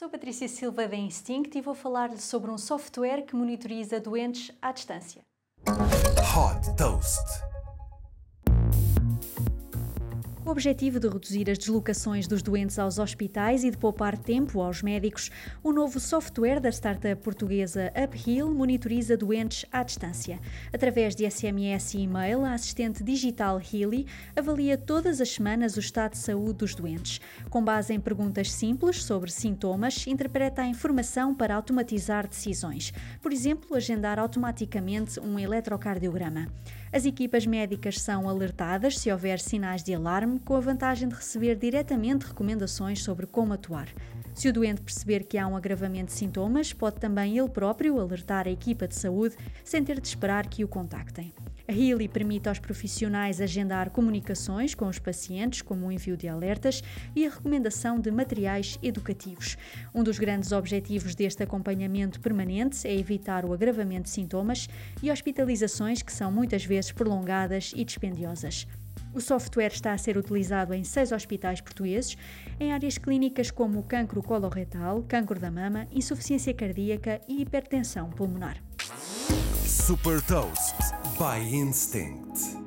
Sou Patrícia Silva da Instinct e vou falar-lhe sobre um software que monitoriza doentes à distância. Hot Toast. O objetivo de reduzir as deslocações dos doentes aos hospitais e de poupar tempo aos médicos, o novo software da startup portuguesa Uphill monitoriza doentes à distância. Através de SMS e e-mail, a assistente digital Healy avalia todas as semanas o estado de saúde dos doentes. Com base em perguntas simples sobre sintomas, interpreta a informação para automatizar decisões. Por exemplo, agendar automaticamente um eletrocardiograma. As equipas médicas são alertadas se houver sinais de alarme, com a vantagem de receber diretamente recomendações sobre como atuar. Se o doente perceber que há um agravamento de sintomas, pode também ele próprio alertar a equipa de saúde sem ter de esperar que o contactem. A Healy permite aos profissionais agendar comunicações com os pacientes, como o envio de alertas e a recomendação de materiais educativos. Um dos grandes objetivos deste acompanhamento permanente é evitar o agravamento de sintomas e hospitalizações que são muitas vezes prolongadas e dispendiosas. O software está a ser utilizado em seis hospitais portugueses, em áreas clínicas como cancro coloretal, cancro da mama, insuficiência cardíaca e hipertensão pulmonar. Super Toast by Instinct.